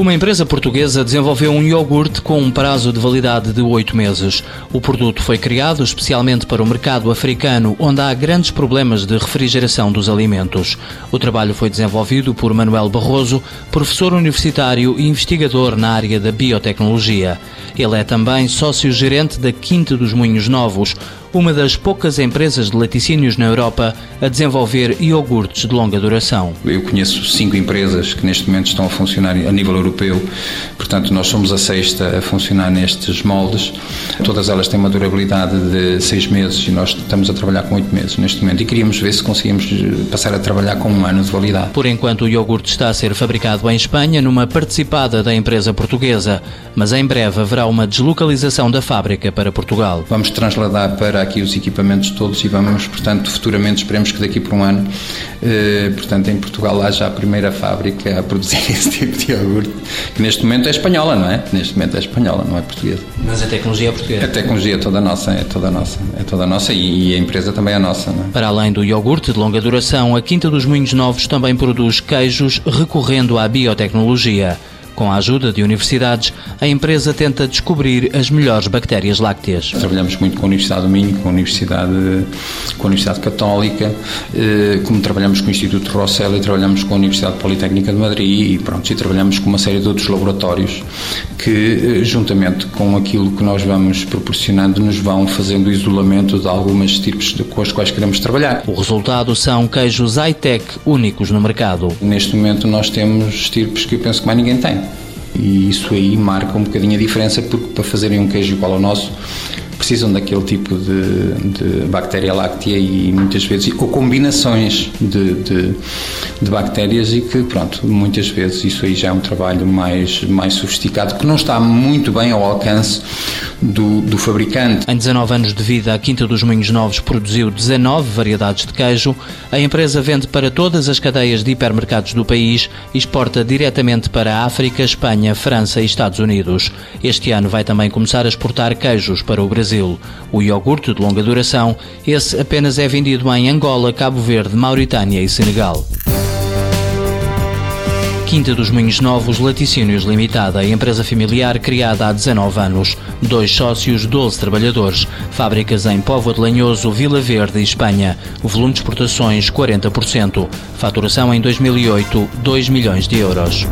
Uma empresa portuguesa desenvolveu um iogurte com um prazo de validade de oito meses. O produto foi criado especialmente para o mercado africano, onde há grandes problemas de refrigeração dos alimentos. O trabalho foi desenvolvido por Manuel Barroso, professor universitário e investigador na área da biotecnologia. Ele é também sócio-gerente da Quinta dos Moinhos Novos, uma das poucas empresas de laticínios na Europa a desenvolver iogurtes de longa duração. Eu conheço cinco empresas que neste momento estão a funcionar a nível europeu, portanto, nós somos a sexta a funcionar nestes moldes. Todas elas têm uma durabilidade de seis meses e nós estamos a trabalhar com oito meses neste momento e queríamos ver se conseguimos passar a trabalhar com um ano de validade. Por enquanto, o iogurte está a ser fabricado em Espanha, numa participada da empresa portuguesa, mas em breve haverá uma deslocalização da fábrica para Portugal. Vamos transladar para aqui os equipamentos todos e vamos, portanto, futuramente, esperemos que daqui por um ano, eh, portanto, em Portugal haja a primeira fábrica a produzir esse tipo de iogurte, que neste momento é espanhola, não é? Neste momento é espanhola, não é portuguesa. Mas a tecnologia é portuguesa? A tecnologia é toda nossa, é toda nossa, é toda nossa e, e a empresa também é nossa, não é? Para além do iogurte de longa duração, a Quinta dos Moinhos Novos também produz queijos recorrendo à biotecnologia. Com a ajuda de universidades, a empresa tenta descobrir as melhores bactérias lácteas. Trabalhamos muito com a Universidade do Minho, com a Universidade, com a Universidade Católica, eh, como trabalhamos com o Instituto Rossella e trabalhamos com a Universidade Politécnica de Madrid e pronto, e trabalhamos com uma série de outros laboratórios que, eh, juntamente com aquilo que nós vamos proporcionando, nos vão fazendo o isolamento de algumas tipos com as quais queremos trabalhar. O resultado são queijos high-tech únicos no mercado. Neste momento nós temos tipos que eu penso que mais ninguém tem. E isso aí marca um bocadinho a diferença, porque para fazerem um queijo igual ao nosso, precisam daquele tipo de, de bactéria láctea e muitas vezes, ou combinações de, de, de, bactérias e que, pronto, muitas vezes isso aí já é um trabalho mais, mais sofisticado, que não está muito bem ao alcance do, do fabricante. Em 19 anos de vida, a Quinta dos Moinhos Novos produziu 19 variedades de queijo. A empresa vende para todas as cadeias de hipermercados do país e exporta diretamente para a África, Espanha, França e Estados Unidos. Este ano vai também começar a exportar queijos para o Brasil. O iogurte de longa duração, esse apenas é vendido em Angola, Cabo Verde, Mauritânia e Senegal. Quinta dos Moinhos Novos Laticínios Limitada, empresa familiar criada há 19 anos. Dois sócios, 12 trabalhadores. Fábricas em Póvoa de Lanhoso, Vila Verde e Espanha. Volume de exportações 40%. Faturação em 2008, 2 milhões de euros.